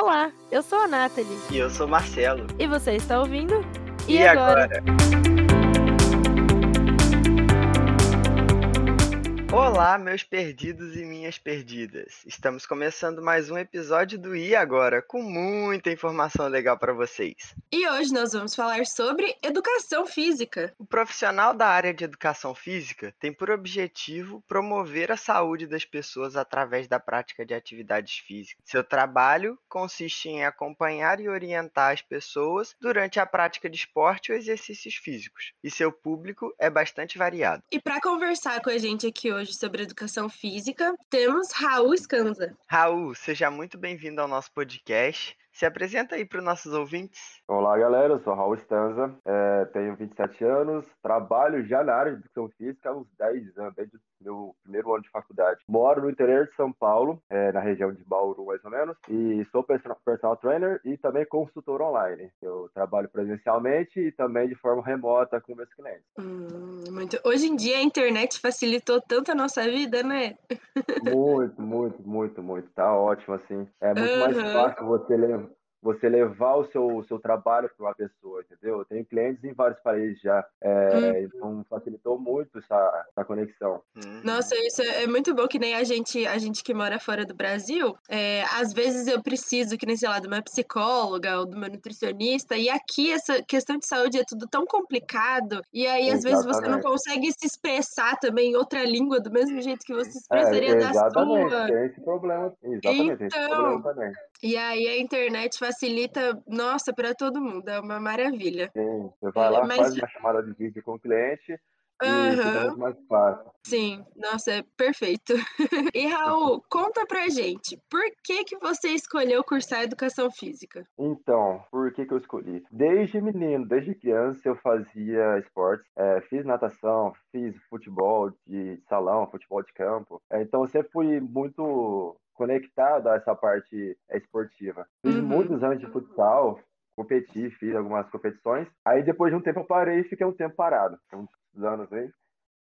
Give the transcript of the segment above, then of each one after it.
Olá, eu sou a Nathalie. E eu sou o Marcelo. E você está ouvindo? E, e agora? agora? Olá, meus perdidos e minhas perdidas. Estamos começando mais um episódio do E Agora, com muita informação legal para vocês. E hoje nós vamos falar sobre educação física. O profissional da área de educação física tem por objetivo promover a saúde das pessoas através da prática de atividades físicas. Seu trabalho consiste em acompanhar e orientar as pessoas durante a prática de esporte ou exercícios físicos, e seu público é bastante variado. E para conversar com a gente aqui hoje, hoje sobre educação física, temos Raul Scanza. Raul, seja muito bem-vindo ao nosso podcast. Se apresenta aí para os nossos ouvintes. Olá, galera. Eu sou Raul Stanza, é, tenho 27 anos, trabalho já na área de educação física há uns 10 anos, desde o meu primeiro ano de faculdade. Moro no interior de São Paulo, é, na região de Bauru, mais ou menos, e sou personal, personal trainer e também consultor online. Eu trabalho presencialmente e também de forma remota com meus clientes. Hum, muito. Hoje em dia a internet facilitou tanto a nossa vida, né? Muito, muito, muito, muito. Tá ótimo, assim. É muito uhum. mais fácil você ler você levar o seu, o seu trabalho para uma pessoa, entendeu? Eu tenho clientes em vários países já, é, uhum. então facilitou muito essa, essa conexão. Uhum. Nossa, isso é muito bom, que nem a gente, a gente que mora fora do Brasil, é, às vezes eu preciso, que nem, sei lá, de uma psicóloga ou de uma nutricionista, e aqui essa questão de saúde é tudo tão complicado, e aí às vezes você não consegue se expressar também em outra língua do mesmo jeito que você se expressaria é, da sua. Exatamente, tem esse problema, exatamente, então, tem esse problema então, também. E aí a internet facilita, nossa, para todo mundo, é uma maravilha. Sim, você vai lá, é, mas... faz uma chamada de vídeo com o cliente Uhum. Sim, nossa, é perfeito. E Raul, conta pra gente, por que que você escolheu cursar Educação Física? Então, por que que eu escolhi? Desde menino, desde criança eu fazia esportes, é, fiz natação, fiz futebol de salão, futebol de campo, é, então eu sempre fui muito conectado a essa parte esportiva. Fiz uhum. muitos anos de futsal, competi, fiz algumas competições. Aí depois de um tempo eu parei e fiquei um tempo parado, uns anos aí.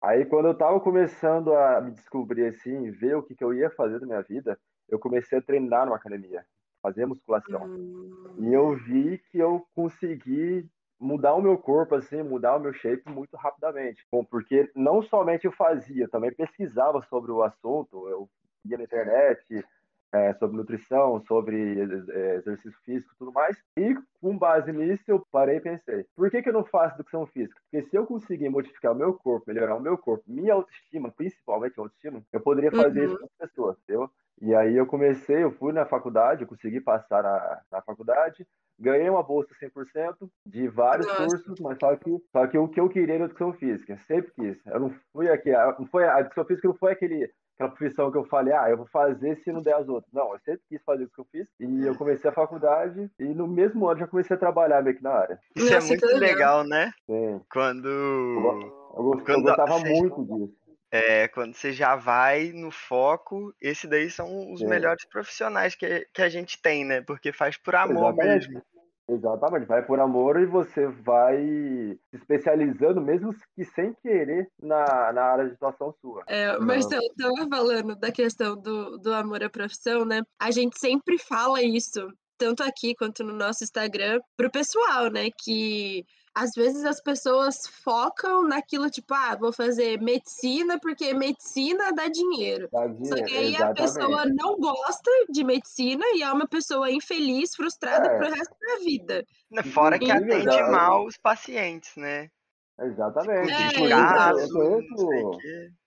Aí quando eu tava começando a me descobrir assim, ver o que, que eu ia fazer da minha vida, eu comecei a treinar numa academia, fazer musculação. Uhum. E eu vi que eu consegui mudar o meu corpo, assim, mudar o meu shape muito rapidamente. Bom, porque não somente eu fazia, também pesquisava sobre o assunto, eu ia na internet é, sobre nutrição, sobre é, exercício físico e tudo mais. E com base nisso, eu parei e pensei: por que, que eu não faço educação física? Porque se eu conseguir modificar o meu corpo, melhorar o meu corpo, minha autoestima, principalmente a autoestima, eu poderia fazer uhum. isso com as pessoas, entendeu? E aí eu comecei, eu fui na faculdade, eu consegui passar na, na faculdade, ganhei uma bolsa 100% de vários Nossa. cursos, mas só que, só que o que eu queria era educação física, sempre quis. Eu não fui aqui, não foi, a educação física não foi aquele aquela profissão que eu falei, ah, eu vou fazer se não der as outras. Não, eu sempre quis fazer isso que eu fiz. E eu comecei a faculdade e no mesmo ano já comecei a trabalhar meio que na área. Isso é muito legal, né? Sim. Quando. Eu, eu, eu gostava você... muito disso. É, quando você já vai no foco, esse daí são os Sim. melhores profissionais que, que a gente tem, né? Porque faz por amor Exatamente. mesmo. Exatamente, vai por amor e você vai se especializando, mesmo que sem querer, na, na área de atuação sua. É, Marcelo, estava falando da questão do, do amor à profissão, né? A gente sempre fala isso, tanto aqui quanto no nosso Instagram, pro pessoal, né? Que às vezes as pessoas focam naquilo, tipo, ah, vou fazer medicina porque medicina dá dinheiro. Dá dinheiro Só que aí exatamente. a pessoa não gosta de medicina e é uma pessoa infeliz, frustrada é. pro resto da vida. Fora que atende mal os pacientes, né? Exatamente. É, eu, conheço,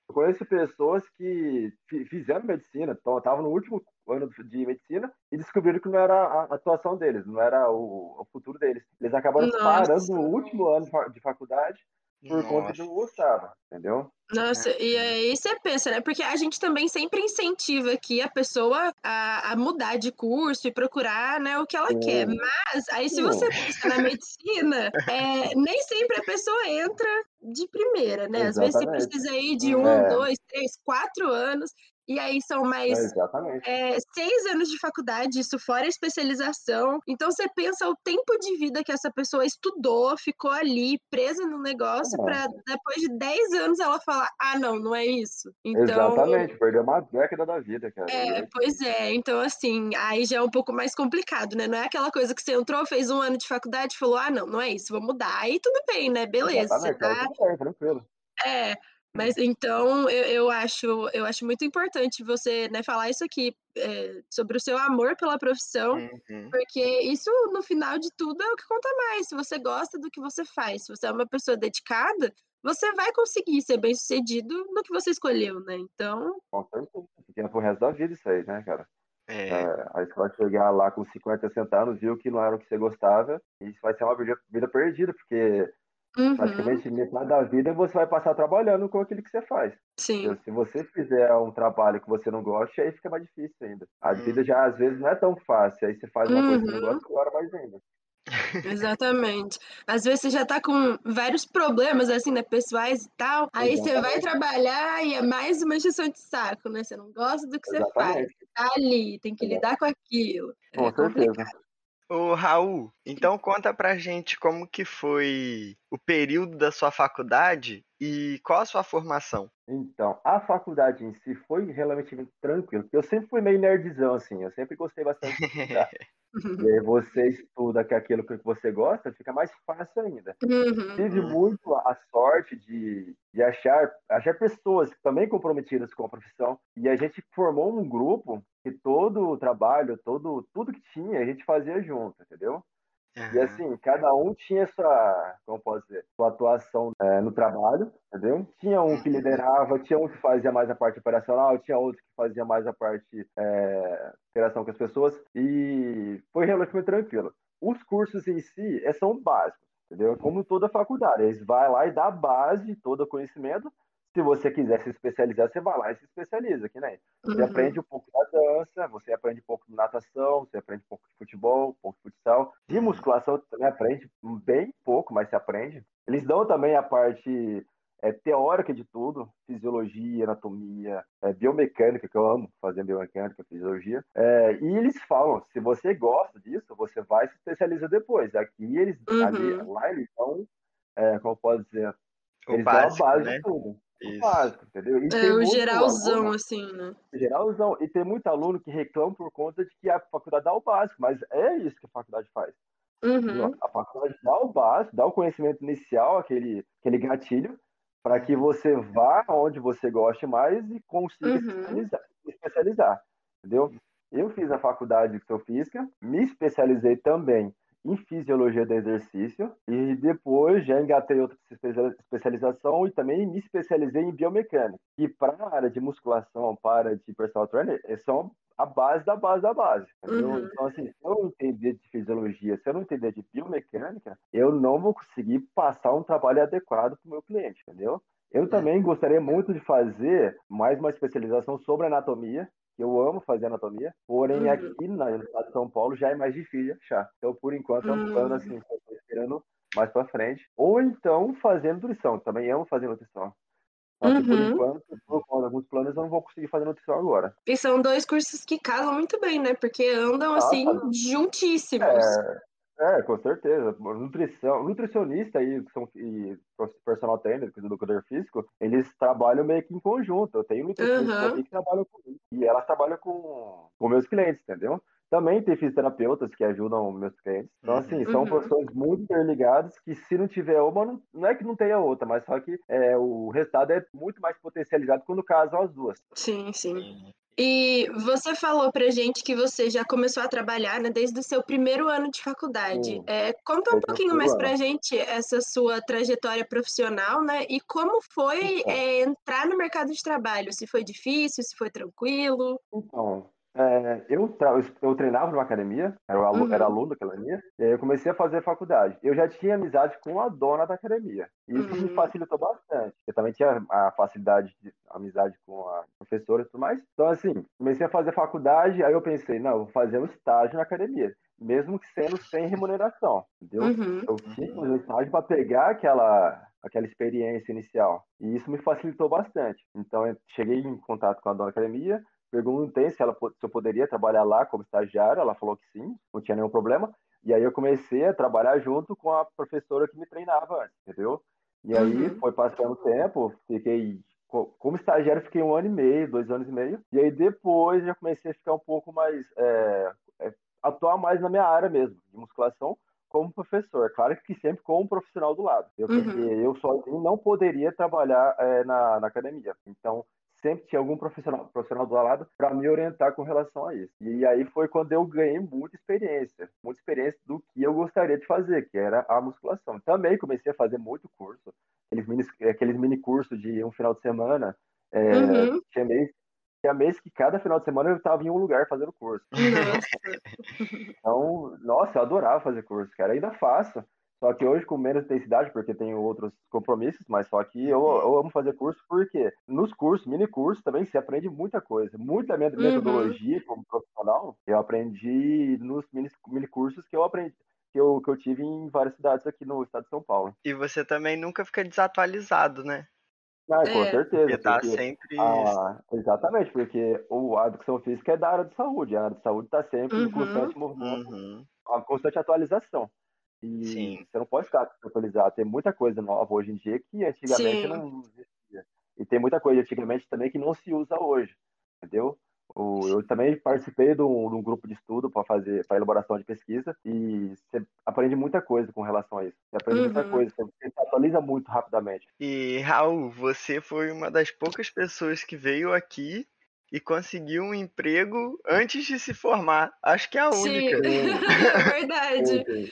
eu conheço pessoas que fizeram medicina, estavam no último ano de medicina e descobriram que não era a atuação deles, não era o, o futuro deles. Eles acabaram Nossa. parando no último ano de faculdade por Nossa. conta de não gostava, entendeu? Nossa, e aí você pensa, né? Porque a gente também sempre incentiva aqui a pessoa a, a mudar de curso e procurar né, o que ela quer. Mas aí, se você pensa na medicina, é, nem sempre a pessoa entra de primeira, né? Às vezes você precisa ir de um, é. dois, três, quatro anos. E aí são mais é, é, seis anos de faculdade, isso fora especialização. Então você pensa o tempo de vida que essa pessoa estudou, ficou ali presa no negócio, é. para depois de dez anos ela falar: ah, não, não é isso. Então, Exatamente, perdeu uma década da vida, cara. É, pois é. Então, assim, aí já é um pouco mais complicado, né? Não é aquela coisa que você entrou, fez um ano de faculdade e falou: ah, não, não é isso, vou mudar. Aí tudo bem, né? Beleza. Exatamente, você tá... bem, tranquilo. É, mas então eu, eu, acho, eu acho muito importante você né, falar isso aqui é, sobre o seu amor pela profissão, uhum. porque isso, no final de tudo, é o que conta mais. Se você gosta do que você faz, se você é uma pessoa dedicada, você vai conseguir ser bem sucedido no que você escolheu, né? Então. Com certeza, porque é pro resto da vida isso aí, né, cara? É. É, aí você vai chegar lá com 50, 60 anos, viu que não era o que você gostava, e isso vai ser uma vida, vida perdida, porque Uhum. Praticamente metade da vida você vai passar trabalhando com aquilo que você faz. Sim. Então, se você fizer um trabalho que você não gosta, aí fica mais difícil ainda. A uhum. vida já às vezes não é tão fácil. Aí você faz uma uhum. coisa que não gosta, agora mais ainda. Exatamente. Às vezes você já tá com vários problemas, assim, né, pessoais e tal. Aí Exatamente. você vai trabalhar e é mais uma injeção de saco, né? Você não gosta do que Exatamente. você faz. Você tá ali, tem que lidar com aquilo. Com é certeza. Complicado. Ô, Raul, então conta pra gente como que foi o período da sua faculdade e qual a sua formação? Então, a faculdade em si foi relativamente tranquilo, porque eu sempre fui meio nerdzão, assim, eu sempre gostei bastante de estudar. e aí você estuda que aquilo que você gosta, fica mais fácil ainda. Uhum. Tive muito a sorte de, de achar, achar pessoas também comprometidas com a profissão, e a gente formou um grupo que todo o trabalho, todo, tudo que tinha, a gente fazia junto, entendeu? Uhum. E assim, cada um tinha sua, como posso dizer, sua atuação é, no trabalho, entendeu? Tinha um que uhum. liderava, tinha um que fazia mais a parte operacional, tinha outro que fazia mais a parte é, interação com as pessoas, e foi relativamente tranquilo. Os cursos em si é, são básicos, entendeu? Como toda faculdade, eles vai lá e dá a base, todo o conhecimento, se você quiser se especializar, você vai lá e se especializa, que nem. Você uhum. aprende um pouco da dança, você aprende um pouco de natação, você aprende um pouco de futebol, um pouco de futsal. De musculação você também aprende bem pouco, mas você aprende. Eles dão também a parte é, teórica de tudo, fisiologia, anatomia, é, biomecânica, que eu amo fazer biomecânica, fisiologia. É, e eles falam, se você gosta disso, você vai se especializar depois. Aqui eles, uhum. ali, lá eles dão, é, como pode dizer, eles básico, dão a base né? de tudo. Isso. Básico, entendeu? E é o geralzão, aluno, assim, né? Geralzão. E tem muito aluno que reclama por conta de que a faculdade dá o básico, mas é isso que a faculdade faz. Uhum. A faculdade dá o básico, dá o conhecimento inicial, aquele, aquele gatilho, para que você vá onde você goste mais e consiga uhum. se, especializar, se especializar, entendeu? Eu fiz a faculdade de física, me especializei também em fisiologia do exercício e depois já engatei outra especialização e também me especializei em biomecânica. E para a área de musculação, para de personal trainer, é são a base da base da base. Uhum. Então, assim, se eu não entender de fisiologia, se eu não entender de biomecânica, eu não vou conseguir passar um trabalho adequado para o meu cliente, entendeu? Eu é. também gostaria muito de fazer mais uma especialização sobre anatomia, eu amo fazer anatomia, porém uhum. aqui no estado de São Paulo já é mais difícil de achar. Então, por enquanto, é um plano uhum. assim, que eu tô esperando mais pra frente. Ou então fazer nutrição, também amo fazer nutrição. Só que, por uhum. enquanto, por alguns planos, eu não vou conseguir fazer nutrição agora. E são dois cursos que casam muito bem, né? Porque andam ah, assim, juntíssimos. É, é, com certeza. Nutrição, nutricionista e, são, e personal trainer, que é educador físico, eles trabalham meio que em conjunto. Eu tenho nutricionistas uhum. que trabalham comigo. E elas trabalham com, com meus clientes, entendeu? Também tem fisioterapeutas que ajudam meus clientes. Então, uhum. assim, são uhum. profissões muito interligadas que se não tiver uma, não, não é que não tenha outra, mas só que é, o resultado é muito mais potencializado quando casam as duas. Sim, sim. E você falou pra gente que você já começou a trabalhar né, desde o seu primeiro ano de faculdade. É, conta um pouquinho mais pra gente essa sua trajetória profissional, né? E como foi é, entrar no mercado de trabalho? Se foi difícil, se foi tranquilo? Então, é, eu, eu treinava numa academia, era, aluno, uhum. era aluno da academia, e aí eu comecei a fazer faculdade. Eu já tinha amizade com a dona da academia. E isso uhum. me facilitou bastante. Eu também tinha a facilidade de amizade com a professora e tudo mais. Então, assim, comecei a fazer faculdade, aí eu pensei, não, vou fazer um estágio na academia mesmo que sendo sem remuneração, entendeu? Uhum. Eu fiz um estágio para pegar aquela aquela experiência inicial. E isso me facilitou bastante. Então, eu cheguei em contato com a dona da academia, perguntei se, ela, se eu poderia trabalhar lá como estagiário, ela falou que sim, não tinha nenhum problema. E aí eu comecei a trabalhar junto com a professora que me treinava antes, entendeu? E aí uhum. foi passando o tempo, fiquei como estagiário fiquei um ano e meio, dois anos e meio. E aí depois já comecei a ficar um pouco mais é, é, atuar mais na minha área mesmo, de musculação, como professor. Claro que sempre com um profissional do lado. Eu, uhum. Eu sozinho não poderia trabalhar é, na, na academia. Então, sempre tinha algum profissional, profissional do lado para me orientar com relação a isso. E aí foi quando eu ganhei muita experiência, muita experiência do que eu gostaria de fazer, que era a musculação. Também comecei a fazer muito curso, aqueles mini, aqueles mini cursos de um final de semana. É, uhum. tinha, mês, tinha mês que cada final de semana eu estava em um lugar fazendo curso. Nossa. então, nossa, eu adorava fazer curso, cara. Ainda faço. Só que hoje com menos intensidade, porque tenho outros compromissos, mas só que eu, uhum. eu amo fazer curso porque nos cursos, mini cursos, também se aprende muita coisa. Muita minha uhum. metodologia como profissional, eu aprendi nos mini, mini cursos que eu aprendi. Que eu, que eu tive em várias cidades aqui no estado de São Paulo. E você também nunca fica desatualizado, né? Ah, com é. certeza. Porque tá sempre. Ah, exatamente, porque o, a educação física é da área de saúde. A área de saúde está sempre uhum. em constante movimento, uhum. a constante atualização. E Sim. você não pode ficar atualizado. Tem muita coisa nova hoje em dia que antigamente Sim. não existia. E tem muita coisa antigamente também que não se usa hoje. Entendeu? Eu também participei de um, de um grupo de estudo para fazer para elaboração de pesquisa e você aprende muita coisa com relação a isso. Você aprende uhum. muita coisa, você se atualiza muito rapidamente. E Raul, você foi uma das poucas pessoas que veio aqui e conseguiu um emprego antes de se formar. Acho que é a única. Sim, é verdade.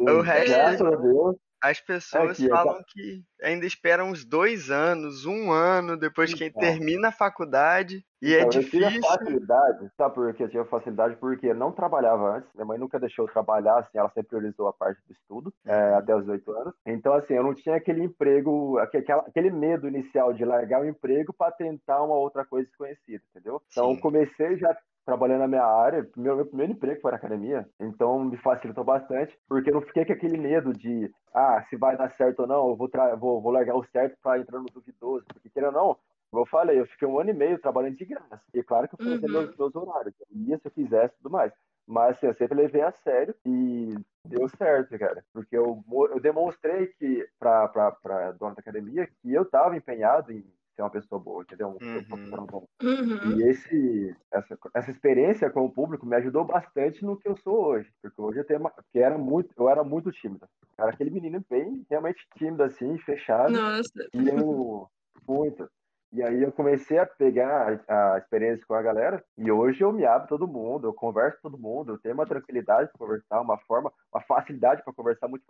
O resto, Graças a Deus. As pessoas Aqui, falam que ainda esperam uns dois anos, um ano depois que então, termina a faculdade. E é então, é difícil. Eu tive facilidade, sabe por que eu tinha facilidade? Porque não trabalhava antes. Minha mãe nunca deixou eu trabalhar, assim, ela sempre priorizou a parte do estudo, é, uhum. até os oito anos. Então, assim, eu não tinha aquele emprego, aquele, aquele medo inicial de largar o emprego para tentar uma outra coisa desconhecida, entendeu? Então, eu comecei já trabalhando na minha área, meu, meu primeiro emprego foi na academia, então me facilitou bastante, porque eu não fiquei com aquele medo de, ah, se vai dar certo ou não, eu vou, vou, vou largar o certo para entrar no duvidoso, porque querendo ou não, como eu falei, eu fiquei um ano e meio trabalhando de graça, e claro que eu fazia uhum. meus, meus horários, eu ia se eu quisesse e tudo mais, mas assim, eu sempre levei a sério e deu certo, cara. Porque eu, eu demonstrei que, pra, pra, pra dona da academia, que eu tava empenhado em ser uma pessoa boa, entendeu? Um uhum. bom. Uhum. E esse, essa, essa experiência com o público me ajudou bastante no que eu sou hoje. Porque hoje eu tenho uma, porque era muito, eu era muito tímido. Era aquele menino bem realmente tímido, assim, fechado. Nossa. E eu, muito. E aí eu comecei a pegar a, a, experiência com a galera e hoje eu me abro todo mundo, eu converso com todo mundo, eu tenho uma tranquilidade para conversar, uma forma, uma facilidade para conversar muito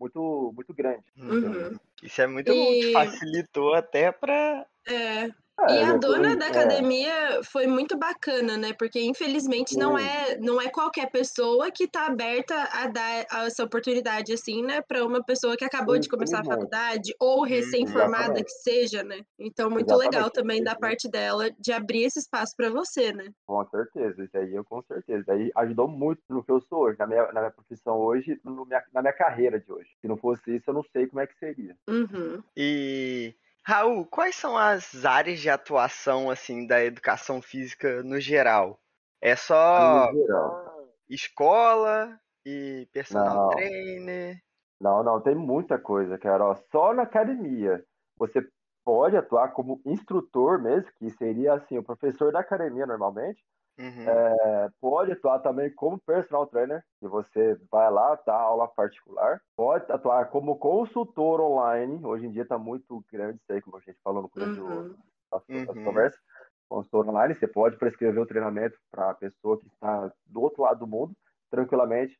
muito muito grande. Uhum. Isso é muito e... bom, facilitou até para é. É, e a dona da é. academia foi muito bacana, né? Porque infelizmente não é, não é qualquer pessoa que está aberta a dar essa oportunidade assim, né, para uma pessoa que acabou de começar a faculdade ou recém-formada que seja, né? Então muito Exatamente. legal também da parte dela de abrir esse espaço para você, né? Com certeza, isso aí eu com certeza. Aí ajudou muito no que eu sou hoje, na minha, na minha profissão hoje, minha, na minha carreira de hoje. Se não fosse isso, eu não sei como é que seria. Uhum. E Raul, quais são as áreas de atuação assim da educação física no geral? É só escola e personal não. trainer? Não, não, tem muita coisa, cara. Só na academia. Você pode atuar como instrutor mesmo, que seria assim, o professor da academia normalmente. Uhum. É, pode atuar também como personal trainer, que você vai lá, dá aula particular. Pode atuar como consultor online. Hoje em dia está muito grande isso aí, como a gente falou no começo uhum. da, uhum. conversa. Consultor online, você pode prescrever o treinamento para a pessoa que está do outro lado do mundo, tranquilamente.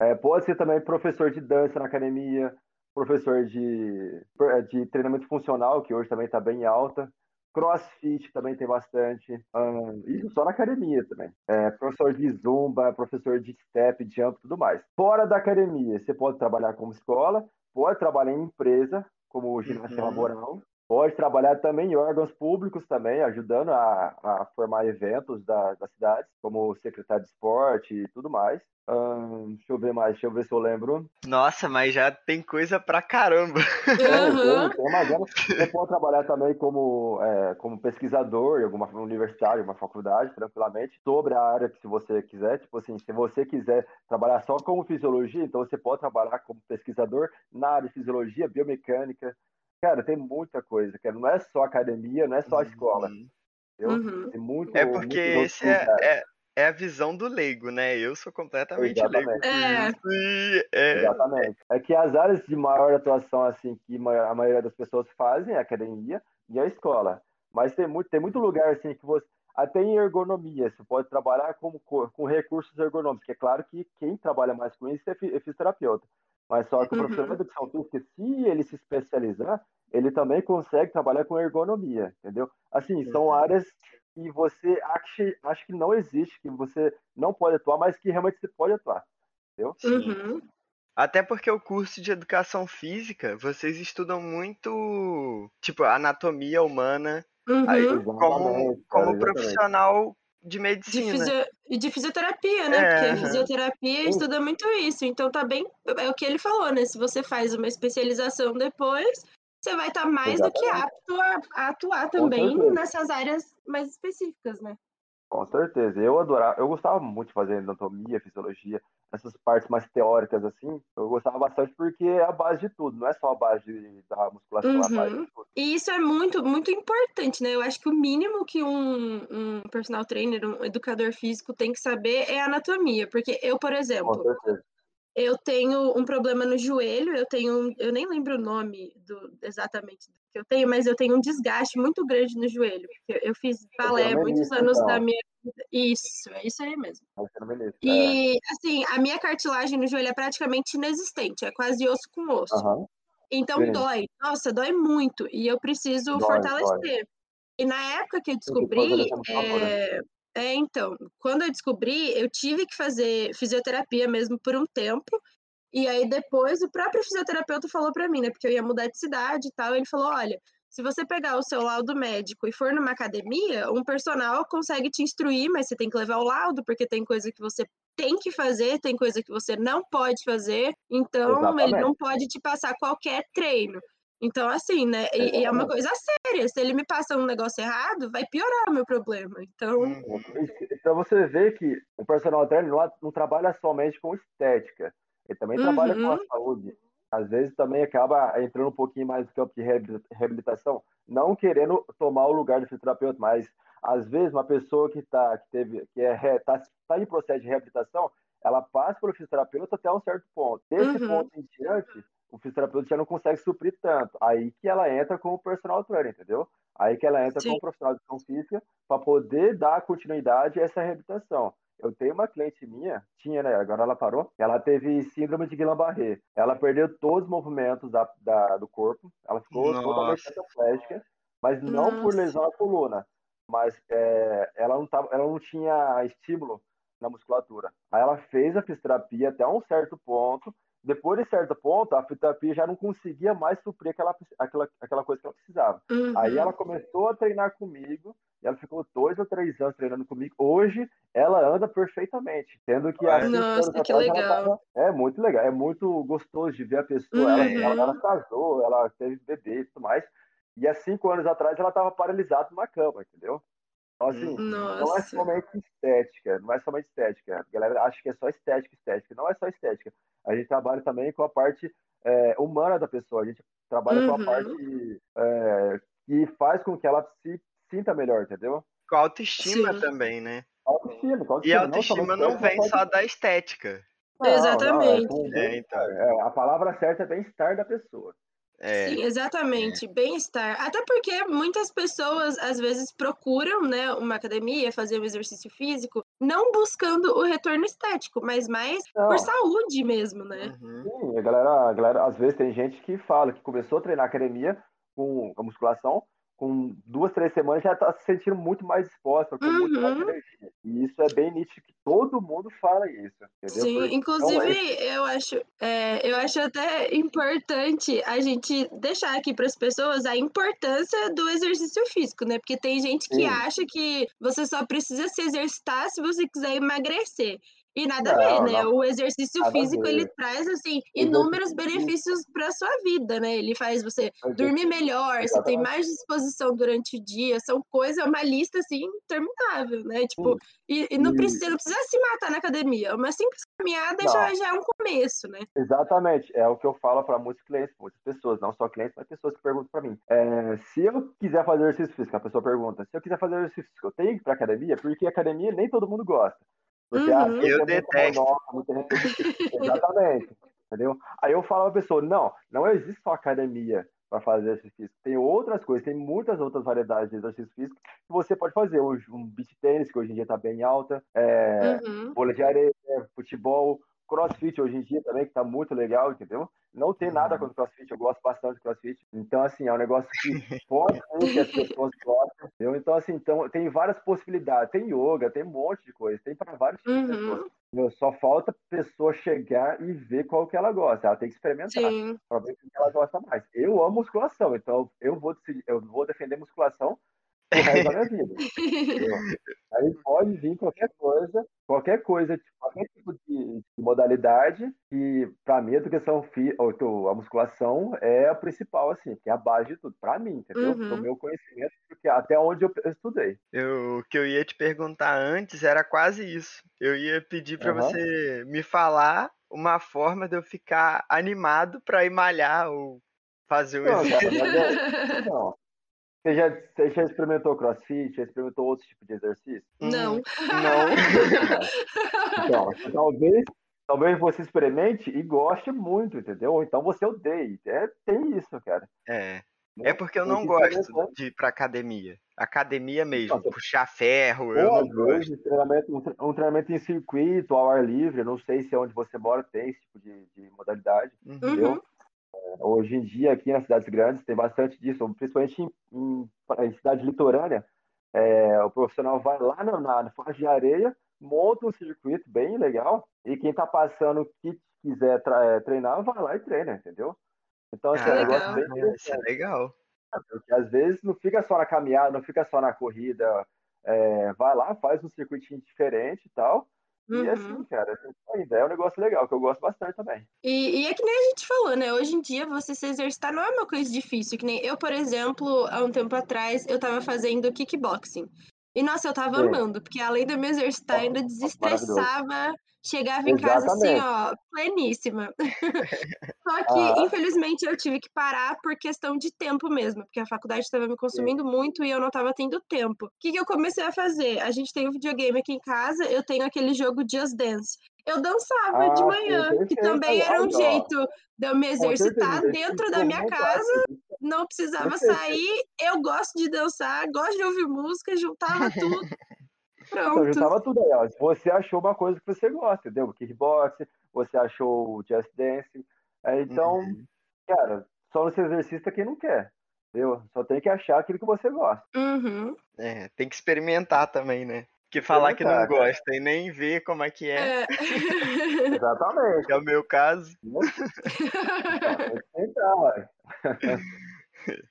É, pode ser também professor de dança na academia, professor de, de treinamento funcional, que hoje também está bem alta. Crossfit também tem bastante. Um, isso só na academia também. É, professor de zumba, professor de step, jump, tudo mais. Fora da academia, você pode trabalhar como escola, pode trabalhar em empresa, como ginástica uhum. laboral, Pode trabalhar também em órgãos públicos também, ajudando a, a formar eventos da, da cidade, como secretário de esporte e tudo mais. Hum, deixa eu ver mais, deixa eu ver se eu lembro. Nossa, mas já tem coisa pra caramba. Uhum. É, você pode trabalhar também como, é, como pesquisador em alguma universidade, alguma faculdade, tranquilamente, sobre a área que se você quiser. Tipo assim, se você quiser trabalhar só com fisiologia, então você pode trabalhar como pesquisador na área de fisiologia, biomecânica, Cara, tem muita coisa, cara. Não é só academia, não é só a escola. Uhum. Tem muito, é porque muito esse é, é, é, a visão do leigo, né? Eu sou completamente Exatamente. leigo. É. é. Exatamente. É que as áreas de maior atuação, assim, que a maioria das pessoas fazem é a academia e a escola. Mas tem muito, tem muito lugar, assim, que você. Até em ergonomia, você pode trabalhar com, com recursos ergonômicos, que é claro que quem trabalha mais com isso é, é fisioterapeuta. Mas só que o professor de educação física, se ele se especializar, ele também consegue trabalhar com ergonomia, entendeu? Assim, são uhum. áreas que você acha, acha que não existe, que você não pode atuar, mas que realmente você pode atuar, entendeu? Uhum. Até porque o curso de educação física, vocês estudam muito, tipo, anatomia humana, uhum. aí, como, como profissional de medicina. De fisio... E de fisioterapia, né? É, Porque a fisioterapia estuda muito isso. Então tá bem. É o que ele falou, né? Se você faz uma especialização depois, você vai estar tá mais Exatamente. do que apto a, a atuar também nessas áreas mais específicas, né? Com certeza. Eu adorava, eu gostava muito de fazer anatomia, fisiologia, essas partes mais teóricas assim. Eu gostava bastante porque é a base de tudo, não é só a base de, da musculação, uhum. a base de tudo. E isso é muito, muito importante, né? Eu acho que o mínimo que um, um personal trainer, um educador físico tem que saber é anatomia, porque eu, por exemplo, Com certeza eu tenho um problema no joelho, eu tenho, eu nem lembro o nome do, exatamente que eu tenho, mas eu tenho um desgaste muito grande no joelho. Eu fiz balé muitos anos então. da minha vida. Isso, é isso aí mesmo. E, assim, a minha cartilagem no joelho é praticamente inexistente, é quase osso com osso. Uhum. Então Sim. dói, nossa, dói muito, e eu preciso dói, fortalecer. Dói. E na época que eu descobri, é, é, então, quando eu descobri, eu tive que fazer fisioterapia mesmo por um tempo. E aí depois o próprio fisioterapeuta falou para mim, né, porque eu ia mudar de cidade e tal, ele falou: "Olha, se você pegar o seu laudo médico e for numa academia, um personal consegue te instruir, mas você tem que levar o laudo, porque tem coisa que você tem que fazer, tem coisa que você não pode fazer, então Exatamente. ele não pode te passar qualquer treino. Então, assim, né? E, e, é uma coisa séria. Se ele me passa um negócio errado, vai piorar o meu problema. Então. Uhum. Então você vê que o personal trainer não, não trabalha somente com estética. Ele também uhum. trabalha com a uhum. saúde. Às vezes também acaba entrando um pouquinho mais no campo de reabilitação, não querendo tomar o lugar do fisioterapeuta, mas às vezes uma pessoa que está que teve que é tá, tá em processo de reabilitação, ela passa pelo fisioterapeuta até um certo ponto. Desse uhum. ponto em diante, o fisioterapeuta já não consegue suprir tanto. Aí que ela entra como personal trainer, entendeu? Aí que ela entra Sim. como profissional de educação física para poder dar continuidade a essa reabilitação. Eu tenho uma cliente minha, tinha, né? Agora ela parou. Ela teve síndrome de Guillain-Barré. Ela perdeu todos os movimentos da, da do corpo. Ela ficou Nossa. totalmente tetraplégica, mas não Nossa. por lesão na coluna. Mas é, ela, não tava, ela não tinha estímulo na musculatura. Aí ela fez a fisioterapia até um certo ponto, depois de certo ponto, a fisioterapia já não conseguia mais suprir aquela, aquela, aquela coisa que ela precisava. Uhum. Aí ela começou a treinar comigo, ela ficou dois ou três anos treinando comigo. Hoje, ela anda perfeitamente, tendo que há Nossa, que atrás, legal. Tava... É muito legal, é muito gostoso de ver a pessoa. Uhum. Ela, ela, ela, casou, ela teve bebê e tudo mais. E há cinco anos atrás, ela estava paralisada numa cama, entendeu? Então, assim, Nossa. não é somente estética, não é somente estética. A galera acha que é só estética, estética. Não é só estética. A gente trabalha também com a parte é, humana da pessoa. A gente trabalha uhum. com a uhum. parte é, que faz com que ela se sinta melhor, entendeu? Com a autoestima Sim. também, né? Autoestima, com autoestima. E a autoestima não, não vem só da estética. Não, Exatamente. Não, é, é, então. É, a palavra certa é bem-estar da pessoa. É, Sim, exatamente, é. bem-estar. Até porque muitas pessoas às vezes procuram, né, uma academia, fazer um exercício físico, não buscando o retorno estético, mas mais não. por saúde mesmo, né? Uhum. Sim, a galera, a galera, às vezes tem gente que fala que começou a treinar academia com a musculação com duas, três semanas já está se sentindo muito mais disposta, com uhum. muito mais energia. E isso é bem nítido que todo mundo fala isso. Entendeu? Sim, Porque, inclusive é... eu acho, é, eu acho até importante a gente deixar aqui para as pessoas a importância do exercício físico, né? Porque tem gente que Sim. acha que você só precisa se exercitar se você quiser emagrecer. E nada não, a ver, né? Não. O exercício físico ele traz assim inúmeros benefícios para sua vida, né? Ele faz você dormir melhor, você tem mais disposição durante o dia, são coisas, é uma lista assim interminável, né? Tipo, e, e não precisa, não precisa se matar na academia, uma simples caminhada já, já é um começo, né? Exatamente, é o que eu falo para muitos clientes, muitas pessoas, não só clientes, mas pessoas que perguntam para mim. É, se eu quiser fazer exercício físico, a pessoa pergunta, se eu quiser fazer exercício físico, eu tenho que ir para academia, porque academia nem todo mundo gosta. Porque uhum. ah, eu detesto. Exatamente. Entendeu? Aí eu falo pra pessoa, não, não existe só academia para fazer exercício físico. Tem outras coisas, tem muitas outras variedades de exercício físico que você pode fazer. Um beach tênis, que hoje em dia está bem alta, é, uhum. bola de areia, futebol, crossfit hoje em dia também, que está muito legal, entendeu? Não tem nada uhum. contra crossfit, eu gosto bastante de crossfit. Então, assim, é um negócio que pode ser que as pessoas gostam, entendeu? Então, assim, então, tem várias possibilidades. Tem yoga, tem um monte de coisa, tem para vários tipos uhum. de pessoas. Entendeu? Só falta a pessoa chegar e ver qual que ela gosta. Ela tem que experimentar para ver o que ela gosta mais. Eu amo musculação, então eu vou, decidir, eu vou defender musculação o resto da minha vida. Aí pode vir qualquer coisa, qualquer coisa, qualquer tipo de, de modalidade, que para mim a educação física, a musculação é a principal, assim, que é a base de tudo, para mim, entendeu? Uhum. O meu conhecimento, porque até onde eu estudei. Eu, o que eu ia te perguntar antes era quase isso. Eu ia pedir para uhum. você me falar uma forma de eu ficar animado para ir malhar ou fazer o não, exercício. Cara, é, não, você já, você já experimentou crossfit? Já experimentou outro tipo de exercício? Não. Não. então, talvez, talvez você experimente e goste muito, entendeu? Ou então você odeie. É, tem isso, cara. É. É porque eu não gosto de ir pra academia. Academia mesmo, não, puxar ferro, eu não gosto. Treinamento, um treinamento em circuito, ao ar livre, não sei se é onde você mora tem esse tipo de, de modalidade, uhum. entendeu? Hoje em dia, aqui nas cidades grandes, tem bastante disso, principalmente em, em, em cidade litorânea. É, o profissional vai lá na, na faixa de areia, monta um circuito bem legal, e quem está passando que quiser é, treinar, vai lá e treina, entendeu? Então, assim, ah, é um negócio bem interessante. Isso é legal. Porque às vezes não fica só na caminhada, não fica só na corrida. É, vai lá, faz um circuitinho diferente e tal, Uhum. E assim, cara, ainda é um negócio legal, que eu gosto bastante também. E, e, é que nem a gente falou, né? Hoje em dia, você se exercitar não é uma coisa difícil. Que nem eu, por exemplo, há um tempo atrás, eu tava fazendo kickboxing. E, nossa, eu tava Sim. amando, porque além de eu me exercitar, ainda desestressava Chegava em casa assim, ó, pleníssima. Só que, ah. infelizmente, eu tive que parar por questão de tempo mesmo, porque a faculdade estava me consumindo Sim. muito e eu não estava tendo tempo. O que, que eu comecei a fazer? A gente tem um videogame aqui em casa, eu tenho aquele jogo Just Dance. Eu dançava ah, de manhã, que também era um jeito de eu me exercitar dentro da minha casa, não precisava sair. Eu gosto de dançar, gosto de ouvir música, juntava tudo. Pronto. Então, juntava tudo aí, ó. Você achou uma coisa que você gosta, entendeu? Kickbox, você achou o Just Dance. É, então, uhum. cara, só no seu exercício quem não quer. Entendeu? Só tem que achar aquilo que você gosta. Uhum. É, tem que experimentar também, né? Que falar que não gosta e nem ver como é que é. é. Exatamente. É o meu caso. Então,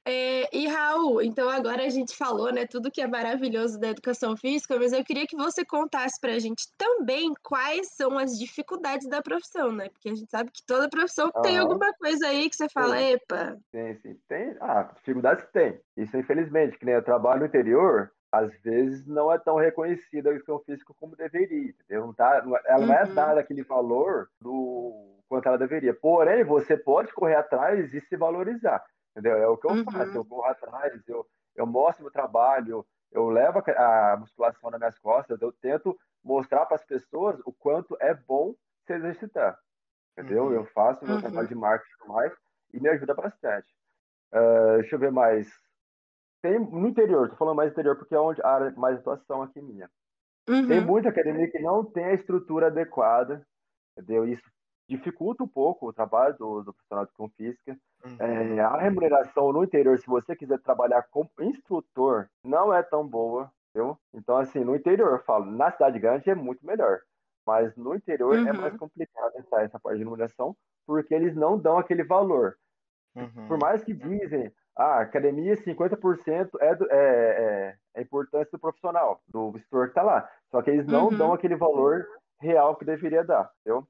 é, e Raul, então agora a gente falou, né, tudo que é maravilhoso da educação física, mas eu queria que você contasse para a gente também quais são as dificuldades da profissão, né? Porque a gente sabe que toda profissão tem alguma coisa aí que você fala, sim. epa. Sim, sim, tem. Ah, dificuldades tem. Isso, infelizmente, que nem eu trabalho no interior, às vezes não é tão reconhecida a educação física como deveria, entendeu? Não tá, ela não é uhum. dada aquele valor do quanto ela deveria. Porém, você pode correr atrás e se valorizar. Entendeu? É o que eu uhum. faço, eu corro atrás, eu, eu mostro meu trabalho, eu levo a, a musculação nas minhas costas, eu tento mostrar para as pessoas o quanto é bom se exercitar. Entendeu? Uhum. Eu faço meu uhum. trabalho de marketing mais e me ajuda bastante. Uh, deixa eu ver mais. Tem no interior, tô falando mais interior porque é onde a área mais atuação aqui minha. Tem uhum. muita academia que não tem a estrutura adequada, entendeu? Isso dificulta um pouco o trabalho do, do profissional de educação física. Uhum. É, a remuneração no interior, se você quiser trabalhar como instrutor, não é tão boa, entendeu? Então, assim, no interior, eu falo, na cidade grande é muito melhor, mas no interior é mais Uhum. complicado essa, essa parte de remuneração, porque eles não dão aquele valor. Uhum. Por mais que dizem, ah, academia 50% é, do, é, é, é a importância do profissional, do instrutor que está lá. Só que eles não Uhum. dão aquele valor real que deveria dar, entendeu?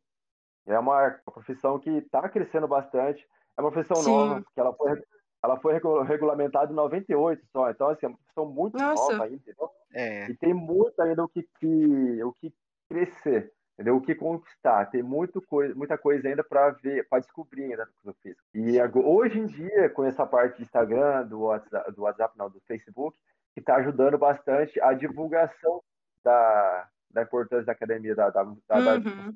É uma, uma profissão que está crescendo bastante, é uma profissão Sim. nova, porque ela foi, ela foi regu- regulamentada em 98 só, então assim, é uma profissão muito Nossa. nova ainda, entendeu? É. E tem muito ainda o que, que, o que crescer, entendeu? O que conquistar. Tem muito coi muita coisa ainda para ver, para descobrir ainda no físico. E ago- hoje em dia, com essa parte de Instagram, do WhatsApp, do WhatsApp não, do Facebook, que está ajudando bastante a divulgação da, da importância da academia, da, da, da, da, Uhum. do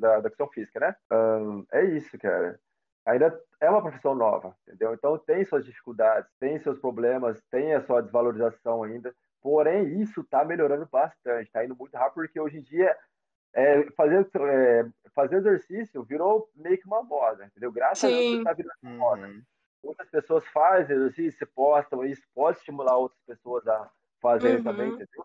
da, da educação física, né? Ahn, é isso, cara. Ainda é uma profissão nova, entendeu? Então tem suas dificuldades, tem seus problemas, tem a sua desvalorização ainda. Porém, isso está melhorando bastante, está indo muito rápido, porque hoje em dia é, fazer, é, fazer exercício virou meio que uma moda, entendeu? Graças a Deus Sim. está virando moda. Uhum. Muitas pessoas fazem exercício, postam, isso pode estimular outras pessoas a fazerem também, Uhum. entendeu?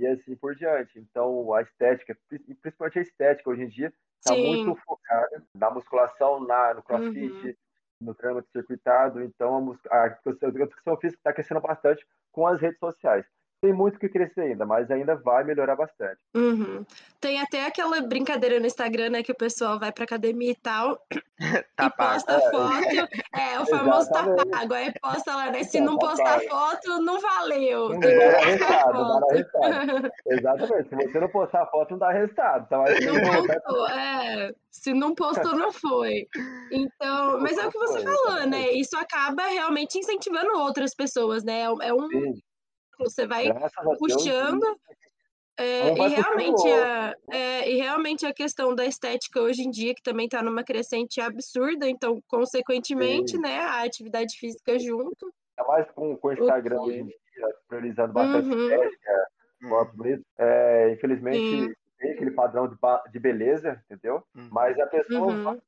E assim por diante. Então, a estética, pri- principalmente a estética hoje em dia, está muito focada na musculação, na, no crossfit, Uhum. no treinamento circuitado. Então, a, a educação física está crescendo bastante com as redes sociais. Tem muito que crescer ainda, mas ainda vai melhorar bastante. Uhum. Tem até aquela brincadeira no Instagram, né, que o pessoal vai pra academia e tal, Tá e pago. posta foto, é, o famoso tá pago, aí posta lá, né, se Então, não tá postar pago. foto, não valeu, Não postar resultado, não foto. resultado. Exatamente. Se você não postar foto, não dá resultado. Então, que Não postou, é, se não postou, não foi. Então, mas é o que você falou, né, isso acaba realmente incentivando outras pessoas, né, é um, Sim, você vai graças a Deus, puxando É, e realmente a, é, e realmente a questão da estética hoje em dia, que também está numa crescente absurda, então, consequentemente, Sim. né, a atividade física junto, Ainda mais com, com o o Instagram hoje em dia, priorizando bastante Uhum, estética, corpo bonito. É, infelizmente, sim, tem aquele padrão de, de beleza, entendeu? Mas Uhum. a pessoa uhum,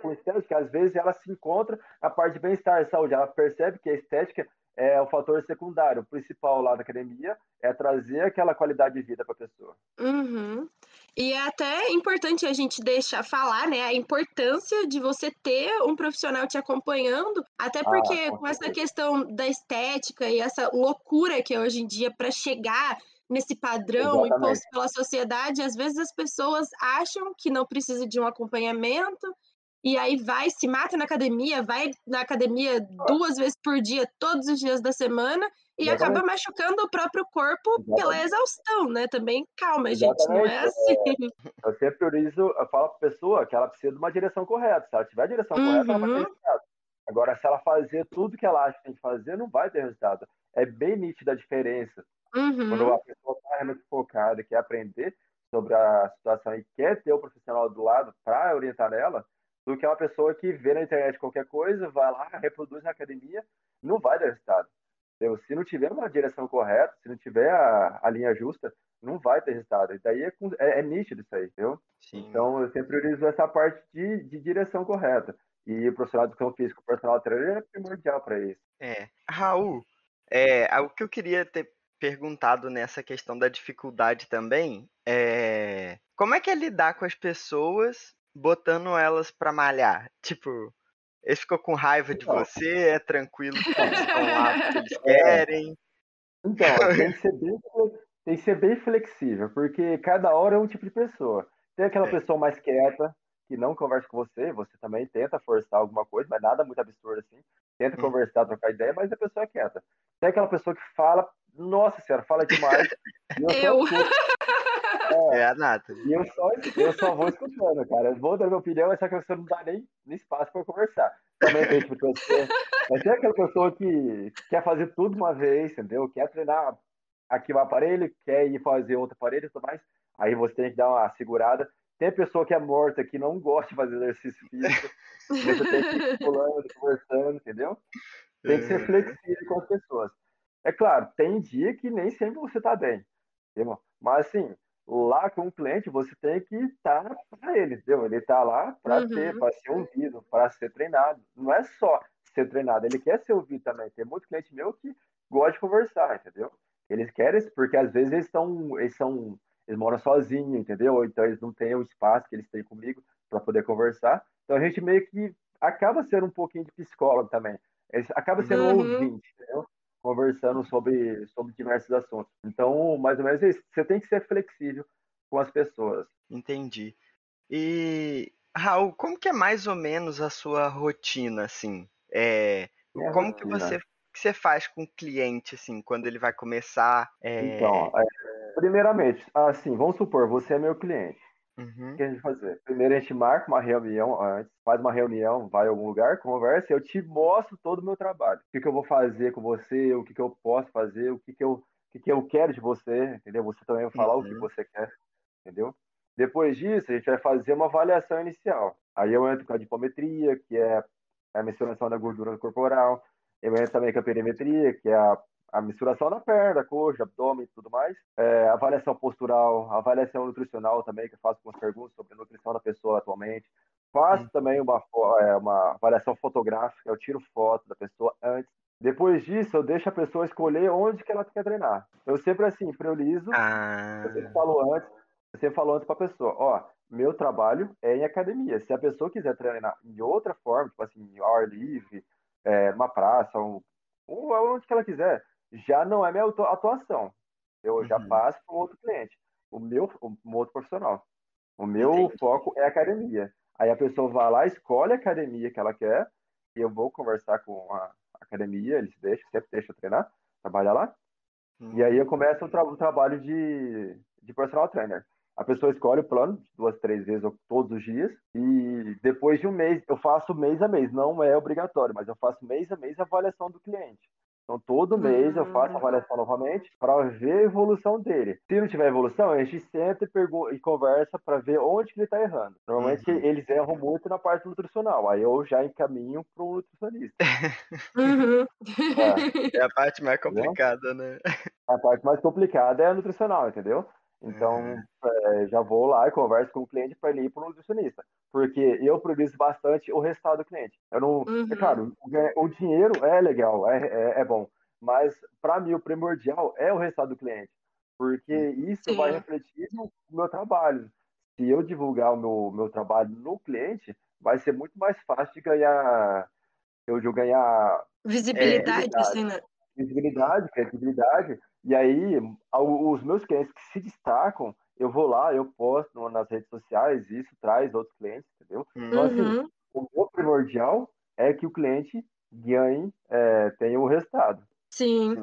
com estética, às vezes ela se encontra na parte de bem-estar e saúde. Ela percebe que a estética é o fator secundário. O principal lá da academia é trazer aquela qualidade de vida para a pessoa. uhum. E é até importante a gente deixar falar, né, a importância de você ter um profissional te acompanhando, até Ah, porque com com essa questão da estética e essa loucura que é hoje em dia para chegar nesse padrão imposto Exatamente. pela sociedade, às vezes as pessoas acham que não precisa de um acompanhamento e aí vai, se mata na academia, vai na academia duas vezes por dia, todos os dias da semana, e acaba Exatamente. machucando o próprio corpo pela Exatamente. exaustão, né? Também calma, gente, não é Exatamente. assim. Eu sempre priorizo, eu falo para a pessoa que ela precisa de uma direção correta. Se ela tiver a direção correta, ela vai ter Uhum, resultado. Agora, se ela fazer tudo que ela acha que tem que fazer, não vai ter resultado. É bem nítida a diferença. Quando uhum, a pessoa está realmente focada, quer aprender sobre a situação e quer ter o profissional do lado para orientar ela, do que uma pessoa que vê na internet qualquer coisa, vai lá, reproduz na academia, não vai dar resultado. Entendeu? Se não tiver uma direção correta, se não tiver a, a linha justa, não vai ter resultado. E daí é, é, é nítido isso aí, entendeu? Sim. Então, eu sempre priorizo essa parte de, de direção correta. E o profissional de educação física, o personal trainer é primordial para isso. É. Raul, é, o que eu queria ter perguntado nessa questão da dificuldade também é como é que é lidar com as pessoas botando elas pra malhar? Tipo, eles ficam com raiva de Então, você, é tranquilo que eles estão lá porque eles é, querem. então tem que ser bem, tem que ser bem flexível, porque cada hora é um tipo de pessoa. Tem aquela É. pessoa mais quieta, que não conversa com você, você também tenta forçar alguma coisa, mas nada muito absurdo assim. Tenta Hum. conversar, trocar ideia, mas a pessoa é quieta. Tem aquela pessoa que fala, nossa senhora, fala demais, eu eu. Escuto. É a Nathalie. E eu só, eu só vou escutando, cara. Eu vou dar minha opinião, mas só que você não dá nem, nem espaço para conversar. Também tem tipo de pessoa. Mas tem aquela pessoa que quer fazer tudo uma vez, entendeu? Quer treinar aqui um aparelho, quer ir fazer outro aparelho e tudo mais. Aí você tem que dar uma segurada. Tem pessoa que é morta, que não gosta de fazer exercício físico. Você tem que ir pulando, conversando, entendeu? Tem que ser Uhum. flexível com as pessoas. É claro, tem dia que nem sempre você tá bem, entendeu? Mas assim, lá com o cliente, você tem que estar para ele, entendeu? Ele está lá para uhum. ter, para ser ouvido, para ser treinado. Não é só ser treinado, ele quer ser ouvido também. Tem muito cliente meu que gosta de conversar, entendeu? Eles querem, porque às vezes eles estão, eles são, eles moram sozinhos, entendeu? Então eles não têm o espaço que eles têm comigo para poder conversar. Então a gente meio que acaba sendo um pouquinho de psicólogo também. Eles acaba sendo uhum. ouvinte, entendeu? Conversando sobre, sobre diversos assuntos. Então, mais ou menos isso. Você tem que ser flexível com as pessoas. Entendi. E, Raul, como que é mais ou menos a sua rotina, assim? É, como rotina. que você que você faz com o cliente, assim, quando ele vai começar? É... Então, é, primeiramente, assim, vamos supor, você é meu cliente. Uhum. O que a gente fazer? Primeiro a gente marca uma reunião antes, faz uma reunião, vai a algum lugar, conversa, eu te mostro todo o meu trabalho. O que, que eu vou fazer com você, o que, que eu posso fazer, o que, que, eu, o que, que eu quero de você, entendeu? Você também vai falar uhum. o que uhum. você quer, entendeu? Depois disso, a gente vai fazer uma avaliação inicial. Aí eu entro com a dipometria, que é a mensuração da gordura corporal. Eu entro também com a perimetria, que é a, a misturação da perna, coxa, abdômen e tudo mais. É, avaliação postural, avaliação nutricional também, que eu faço algumas perguntas sobre a nutrição da pessoa atualmente. Faço também uma, é, uma avaliação fotográfica, eu tiro foto da pessoa antes. Depois disso, eu deixo a pessoa escolher onde que ela quer treinar. Eu sempre assim, priorizo. Ah. Eu sempre falo antes, eu sempre falo antes para a pessoa, ó, meu trabalho é em academia. Se a pessoa quiser treinar em outra forma, tipo assim, ao ar livre, é, uma praça, um, onde que ela quiser, já não é minha atuação. Eu uhum. já passo para outro cliente, o meu, um outro profissional. O meu Entendi. foco é academia. Aí a pessoa vai lá, escolhe a academia que ela quer, e eu vou conversar com a academia, eles deixam, sempre deixam treinar, trabalhar lá. Uhum. E aí eu começo o, tra o trabalho de, de personal trainer. A pessoa escolhe o plano, duas, três vezes todos os dias, e depois de um mês, eu faço mês a mês, não é obrigatório, mas eu faço mês a mês a avaliação do cliente. Então, todo mês eu faço a hum. avaliação novamente para ver a evolução dele. Se não tiver evolução, a gente senta e, e conversa para ver onde que ele está errando. Normalmente uhum. eles erram muito na parte nutricional, aí eu já encaminho para um nutricionista. Uhum. É. é. a parte mais complicada, né? A parte mais complicada é a nutricional, entendeu? Então, é, já vou lá e converso com o cliente para ele ir para o nutricionista. Porque eu priorizo bastante o resultado do cliente. Eu não, uhum. é claro, o, o, dinheiro é legal, é, é, é bom. Mas, para mim, o primordial é o resultado do cliente. Porque isso Sim. vai refletir no meu trabalho. Se eu divulgar o meu, meu trabalho no cliente, vai ser muito mais fácil de ganhar. Eu de ganhar. Visibilidade, é, assim, né? Visibilidade, credibilidade e aí, os meus clientes que se destacam, eu vou lá, eu posto nas redes sociais, isso traz outros clientes, entendeu? Uhum. Então, assim, uhum. o meu primordial é que o cliente ganhe, é, tenha o resultado. Sim,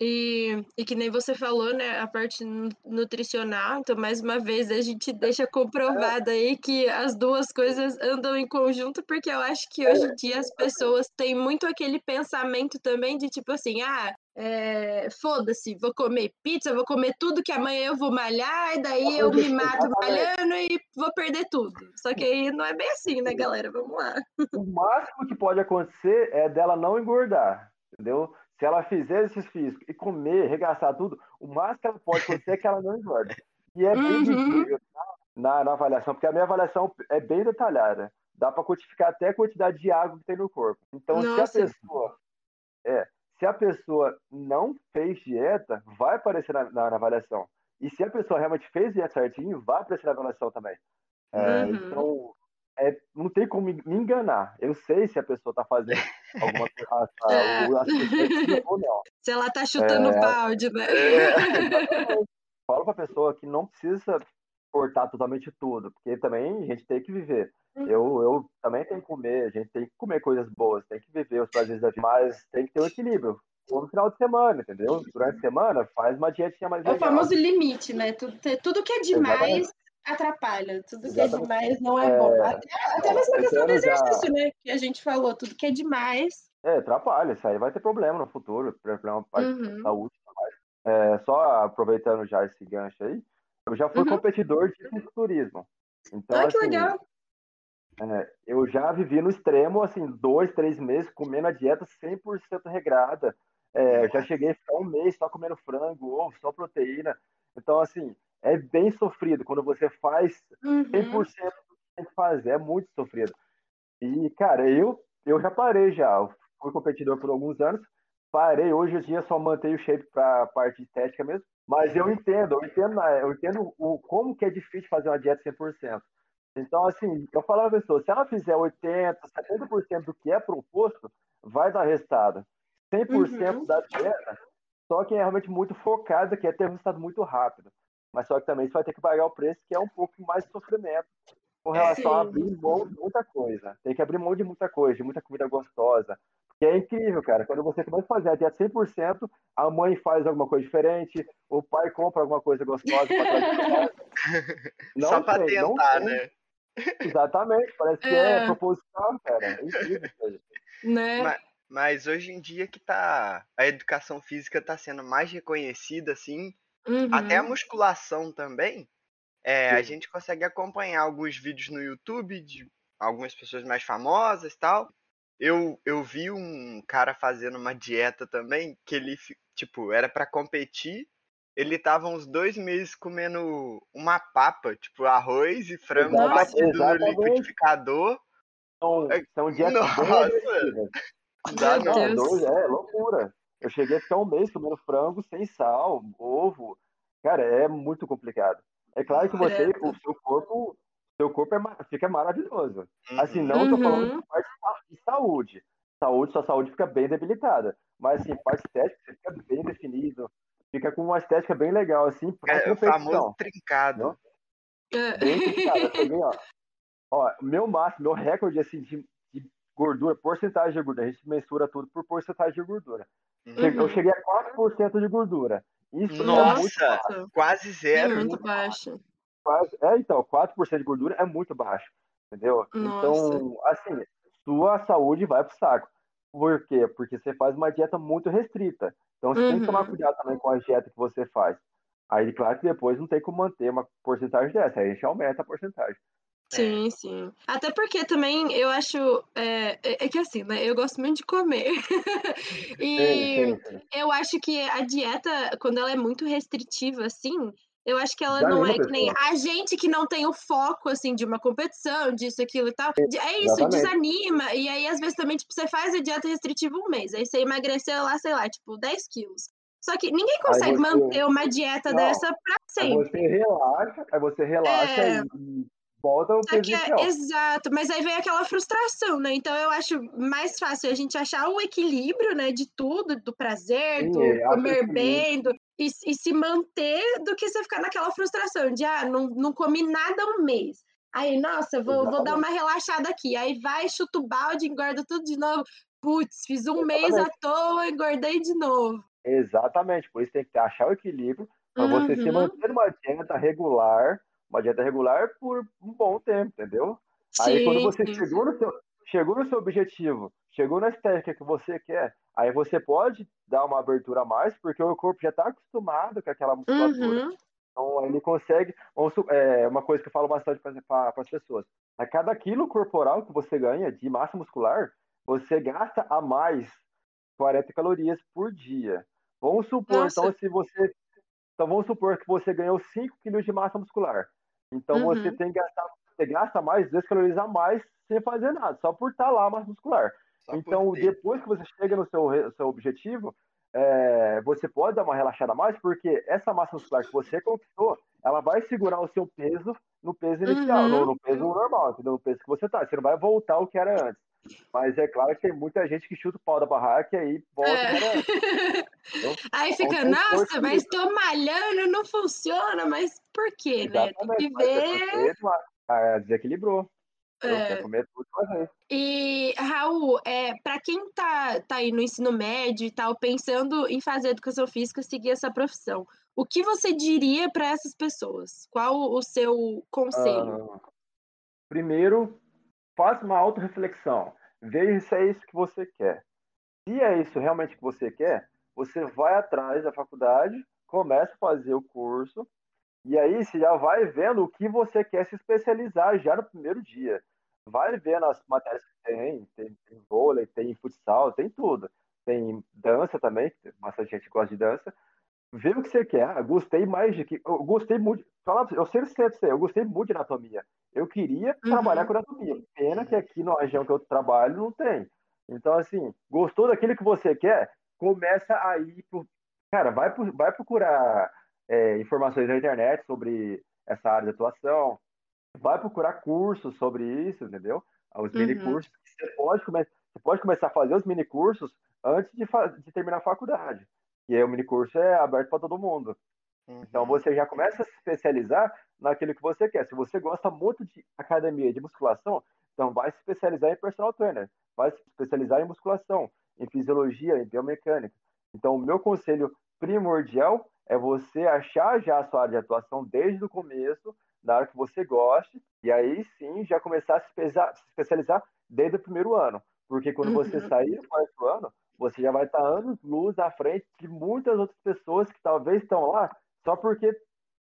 e, e que nem você falou, né, a parte nutricional, então mais uma vez a gente deixa comprovado aí que as duas coisas andam em conjunto, porque eu acho que hoje em dia as pessoas têm muito aquele pensamento também de tipo assim, ah, é, foda-se, vou comer pizza, vou comer tudo que amanhã eu vou malhar, e daí eu me mato malhando e vou perder tudo. Só que aí não é bem assim, né, galera? Vamos lá. O máximo que pode acontecer é dela não engordar, entendeu? Se ela fizer esses físicos e comer, regaçar tudo, o máximo que ela pode acontecer é que ela não engorda. E é bem uhum. visível na, na avaliação, porque a minha avaliação é bem detalhada. Dá para quantificar até a quantidade de água que tem no corpo. Então, Nossa. se a pessoa. É, se a pessoa não fez dieta, vai aparecer na, na, na, avaliação. E se a pessoa realmente fez dieta certinho, vai aparecer na avaliação também. É, uhum. Então, é, não tem como me enganar. Eu sei se a pessoa está fazendo alguma coisa é. ou não. Se ela está chutando é, balde, né? É, Falo para a pessoa que não precisa cortar totalmente tudo, porque também a gente tem que viver. Uhum. Eu, eu também tenho que comer, a gente tem que comer coisas boas, tem que viver os prazeres da vida, mas tem que ter um equilíbrio. Ou no final de semana, entendeu? Durante a semana, faz uma dietinha mais legal. É o famoso limite, né? Tudo, tudo que é demais Exatamente. atrapalha. Tudo que é demais não é, é bom. Até, até mesmo a questão do exercício, já... né? Que a gente falou, tudo que é demais. É, atrapalha. Isso aí vai ter problema no futuro, problema para uhum. saúde. É, só aproveitando já esse gancho aí, eu já fui uhum. competidor de fisiculturismo. Então, ah, que assim, legal. É, eu já vivi no extremo, assim, dois, três meses comendo a dieta 100% regrada. É, já cheguei a ficar um mês só comendo frango, ovo, só proteína. Então, assim, é bem sofrido. Quando você faz 100% Uhum. do que tem que fazer, é muito sofrido. E, cara, eu, eu já parei já. Eu fui competidor por alguns anos, parei. Hoje em dia só mantenho o shape para parte estética mesmo. Mas eu entendo, eu entendo, eu entendo o, como que é difícil fazer uma dieta 100%. Então, assim, eu falo pra pessoa, se ela fizer 80%, 70% do que é proposto, vai dar resultado. 100% Uhum. da dieta, só quem é realmente muito focado, quer ter um resultado muito rápido. Mas só que também você vai ter que pagar o preço, que é um pouco mais de sofrimento com relação a Sim. abrir mão de muita coisa. Tem que abrir mão de muita coisa, de muita comida gostosa. Que é incrível, cara. Quando você começa a fazer a dieta 100%, a mãe faz alguma coisa diferente, o pai compra alguma coisa gostosa pra. Não Só pra tem, tentar, tem. Exatamente, parece que é, É. proposital, cara. É incrível. Né? Mas, mas hoje em dia que tá a educação física tá sendo mais reconhecida assim, até a Uhum. musculação também. É, a gente consegue acompanhar alguns vídeos no YouTube de algumas pessoas mais famosas e tal. Eu, eu vi um cara fazendo uma dieta também, que ele, tipo, era pra competir. Ele tava uns dois meses comendo uma papa, tipo, arroz e frango Nossa. batido no Exatamente. liquidificador. São, É- são dietas Nossa. Dá não. Não, Deus. dois, é loucura. Eu cheguei a ficar um mês comendo frango sem sal, ovo. Cara, é muito complicado. É claro que você, Credo. o seu corpo, seu corpo é, fica maravilhoso. Assim, Uhum. não tô falando Uhum. de parte de saúde. Saúde, sua saúde fica bem debilitada. Mas assim, parte estética, você fica bem definido. Fica com uma estética bem legal, assim, pra É o famoso trincado. É. Bem trincado. Cheguei, ó. Ó, meu máximo, meu recorde, assim, de, de gordura, porcentagem de gordura. A gente mensura tudo por porcentagem de gordura. Che- Eu Uhum. cheguei a 4% de gordura. Isso é muito Nossa, baixo. quase É zero. muito baixo. Quase- É, então, 4% de gordura é muito baixo. Entendeu? Nossa. Então, assim, sua saúde vai pro saco. Por quê? Porque você faz uma dieta muito restrita. Então, você tem que tomar Uhum. cuidado também com a dieta que você faz. Aí, claro que depois não tem como manter uma porcentagem dessa. Aí a gente aumenta a porcentagem. Sim, sim. Até porque também eu acho. É, é é que assim, né? Eu gosto muito de comer. Sim, e sim, sim. eu acho que a dieta, quando ela é muito restritiva, assim, eu acho que ela Desanima não é que nem a gente que não tem o foco, assim, de uma competição, disso, aquilo e tal. de- É isso, Exatamente. desanima. E aí, às vezes, também, tipo, você faz a dieta restritiva um mês. Aí você emagreceu lá, sei lá, tipo, 10 quilos. Só que ninguém Aí consegue você. manter uma dieta Não, dessa pra aí sempre. você relaxa, aí você relaxa É. e volta ao Só peso que é exato, mas aí vem aquela frustração, né? Então eu acho mais fácil a gente achar o equilíbrio, né, de tudo, do prazer, Sim, do é, comer bem, do, e, e se manter do que você ficar naquela frustração de ah, não, não comi nada um mês. Aí, nossa, vou, vou dar Exatamente. uma relaxada aqui. Aí vai, chuta o balde, engorda tudo de novo. Putz, fiz um mês à Exatamente. toa, engordei de novo. Exatamente. Por isso tem que achar o equilíbrio para você se Uhum, manter uma dieta regular, uma dieta regular por um bom tempo, entendeu? Aí quando sim, você sim. chegou no seu, chegou no seu objetivo, chegou na estética que você quer, aí você pode dar uma abertura a mais, porque o corpo já está acostumado com aquela musculatura. Uhum, Então ele consegue. É uma coisa que eu falo bastante para as pessoas. A cada quilo corporal que você ganha de massa muscular, você gasta a mais 40 calorias por dia. Vamos supor, então, nossa. se você. Então vamos supor que você ganhou 5 quilos de massa muscular. Então você Uhum, tem que gastar, você gasta mais 2 calorias a mais sem fazer nada, só por estar lá a massa muscular. Só Então, depois que você chega no seu, seu objetivo, é, você pode dar uma relaxada a mais, porque essa massa muscular que você conquistou, ela vai segurar o seu peso no peso inicial, no, uhum. no peso normal, entendeu? no peso que você tá. Você não vai voltar ao que era antes. Mas é claro que tem muita gente que chuta o pau da barraca e aí volta ao que era antes. É. Entendeu? Aí Então fica, nossa, mas tô malhando, não funciona, mas por quê, né? Tem Exatamente, que ver. ah, desequilibrou. Quer é. comer tudo de uma vez. E, Raul, é, para quem tá, tá aí no ensino médio e tal, pensando em fazer educação física, seguir essa profissão, o que você diria para essas pessoas? Qual o seu conselho? Ah, primeiro, faça uma autorreflexão. Veja se é isso que você quer. Se é isso realmente que você quer, você vai atrás da faculdade, começa a fazer o curso, e aí você já vai vendo o que você quer se especializar já no primeiro dia. Vai vendo as matérias que tem, tem, tem vôlei, tem futsal, tem tudo. Tem dança também, bastante gente gosta de dança. vê o que você quer. Eu gostei mais de que. Eu gostei muito. Fala, eu sei você, eu gostei muito de anatomia. Eu queria uhum. trabalhar com anatomia. Pena que aqui na região que eu trabalho não tem. Então, assim, gostou daquilo que você quer? Começa a ir pro. Cara, vai, vai procurar é, informações na internet sobre essa área de atuação. Vai procurar cursos sobre isso, entendeu? Os mini uhum. cursos. Você pode, come... você pode começar a fazer os mini cursos antes de, de terminar a faculdade. E aí o mini curso é aberto para todo mundo. Uhum. Então você já começa a se especializar naquilo que você quer. Se você gosta muito de academia, de musculação, então vai se especializar em personal trainer, vai se especializar em musculação, em fisiologia, em biomecânica. Então o meu conselho primordial é você achar já a sua área de atuação desde o começo, na hora que você goste, e aí sim já começar a se, especializar desde o primeiro ano. Porque quando uhum. você sair do quarto ano, você já vai estar anos luz à frente de muitas outras pessoas que talvez estão lá só porque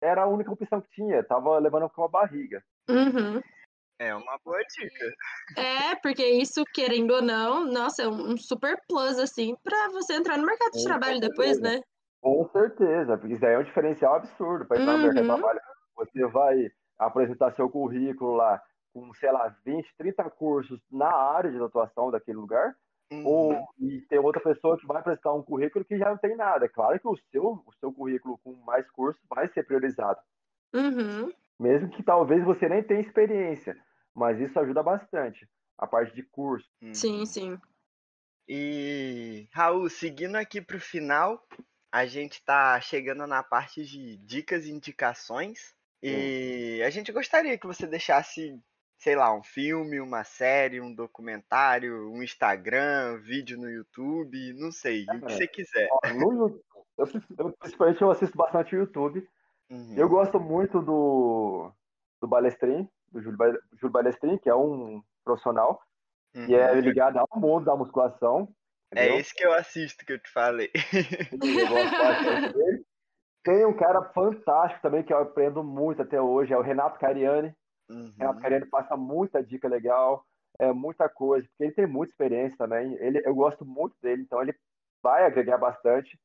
era a única opção que tinha, tava levando com a barriga. Uhum. É uma boa dica. É, porque isso, querendo ou não, nossa, é um super plus, assim, para você entrar no mercado de trabalho depois, né? Com certeza, porque isso aí é um diferencial absurdo para entrar uhum. no mercado de uhum. trabalho. Você vai apresentar seu currículo lá com, sei lá, 20, 30 cursos na área de atuação daquele lugar, Uhum. Ou e tem outra pessoa que vai prestar um currículo que já não tem nada. É claro que o seu, o seu currículo com mais cursos vai ser priorizado. Uhum. Mesmo que talvez você nem tenha experiência. Mas isso ajuda bastante. A parte de curso. Uhum. Sim, sim. E, Raul, seguindo aqui para o final, a gente está chegando na parte de dicas e indicações. E a gente gostaria que você deixasse sei lá, um filme, uma série, um documentário, um Instagram, um vídeo no YouTube, não sei, é, o que você quiser. No, eu, eu, principalmente eu assisto bastante YouTube. Uhum. Eu gosto muito do, do Balestrin, do Júlio, Júlio Balestrin, que é um profissional, uhum. e é ligado ao mundo da musculação. É entendeu? É esse que eu assisto, que eu te falei. Eu gosto bastante dele. Tem um cara fantástico também que eu aprendo muito até hoje, é o Renato Cariani. Uhum. Renato Cariani passa muita dica legal, é, muita coisa, porque ele tem muita experiência também. Ele, eu gosto muito dele, então ele vai agregar bastante.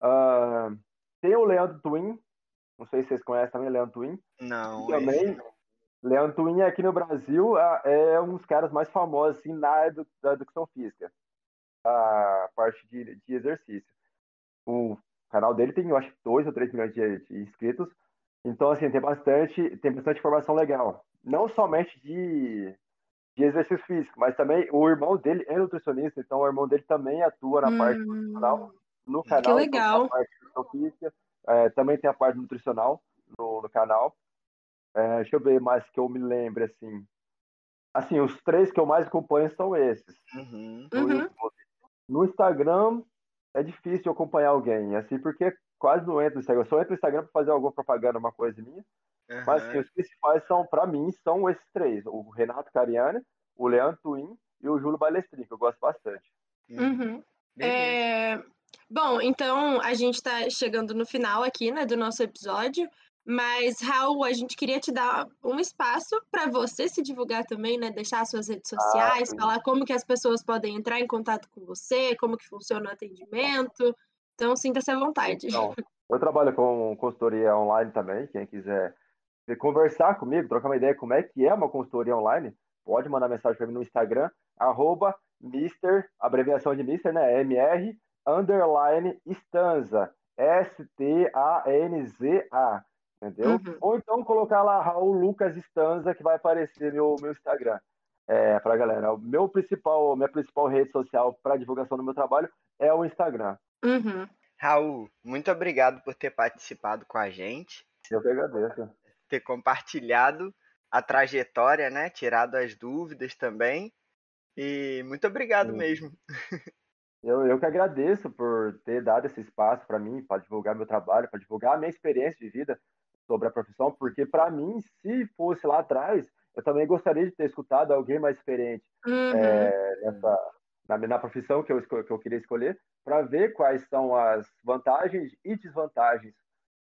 Uh, tem o Leandro Twin, não sei se vocês conhecem também o Leandro Twin. Não. Também, esse... Leandro Twin aqui no Brasil é um dos caras mais famosos assim, na área da educação física, a parte de, de exercício. O canal dele tem, eu acho, 2 ou 3 milhões de, de inscritos. Então, assim, tem bastante, tem bastante informação legal não somente de, de exercício físico, mas também o irmão dele é nutricionista, então o irmão dele também atua na hum, parte nutricional no canal. Que legal. Parte física, é, também tem a parte nutricional no, no canal. É, deixa eu ver mais que eu me lembre, assim. Assim, os três que eu mais acompanho são esses. Uhum. No, uhum. no, Instagram é difícil acompanhar alguém, assim, porque quase não entro no Instagram. Eu só entro no Instagram para fazer alguma propaganda, uma coisa minha. Uhum. Mas assim, os principais são, para mim, são esses três: o Renato Cariani, o Leandro Twin e o Júlio Balestrin, que eu gosto bastante. Uhum. É... Bom, então a gente está chegando no final aqui, né, do nosso episódio. Mas, Raul, a gente queria te dar um espaço para você se divulgar também, né? Deixar suas redes sociais, ah, falar como que as pessoas podem entrar em contato com você, como que funciona o atendimento. Então, sinta-se à vontade. Então, eu trabalho com consultoria online também. Quem quiser conversar comigo, trocar uma ideia como é que é uma consultoria online, pode mandar mensagem para mim no Instagram, arroba Mister, abreviação de Mister, né? MR, underline Stanza, S-T-A-N-Z-A, entendeu? Uhum. Ou então colocar lá Raul Lucas Stanza, que vai aparecer no meu Instagram. É, para galera, o meu principal, minha principal rede social para divulgação do meu trabalho é o Instagram. Uhum. Raul, muito obrigado por ter participado com a gente. Eu que agradeço ter compartilhado a trajetória, né? Tirado as dúvidas também. E muito obrigado Sim. mesmo. Eu, eu que agradeço por ter dado esse espaço para mim, para divulgar meu trabalho, para divulgar a minha experiência de vida sobre a profissão, porque para mim, se fosse lá atrás, eu também gostaria de ter escutado alguém mais experiente uhum. é, nessa, na, na profissão que eu, que eu queria escolher, para ver quais são as vantagens e desvantagens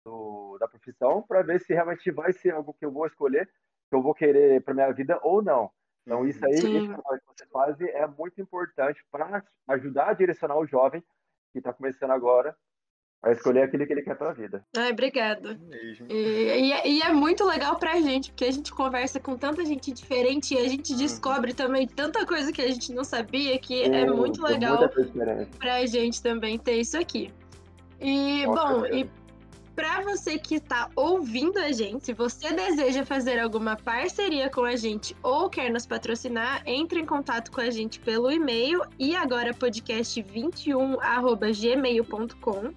do, da profissão para ver se realmente vai ser algo que eu vou escolher, que eu vou querer para minha vida ou não. Então, isso aí, Sim. isso que você faz é muito importante para ajudar a direcionar o jovem que está começando agora Vai escolher aquele que ele quer pra vida. Ai, obrigado. Mesmo. E, e é- e é muito legal pra gente, porque a gente conversa com tanta gente diferente e a gente descobre também tanta coisa que a gente não sabia, que é Sim, muito tem legal pra gente também ter isso aqui. E, Com bom, e pra você que tá ouvindo a gente, se você deseja fazer alguma parceria com a gente ou quer nos patrocinar, entre em contato com a gente pelo e-mail e agora podcast21@gmail.com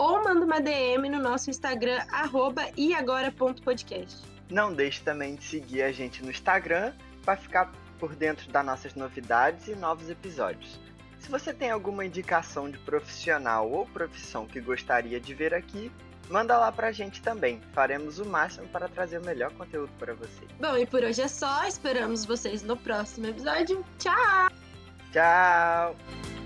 ou manda uma DM no nosso Instagram arroba iagora.podcast. Não deixe também de seguir a gente no Instagram para ficar por dentro das nossas novidades e novos episódios. Se você tem alguma indicação de profissional ou profissão que gostaria de ver aqui, manda lá pra gente também. Faremos o máximo para trazer o melhor conteúdo para você. Bom, e por hoje é só. Esperamos vocês no próximo episódio. Tchau! Tchau!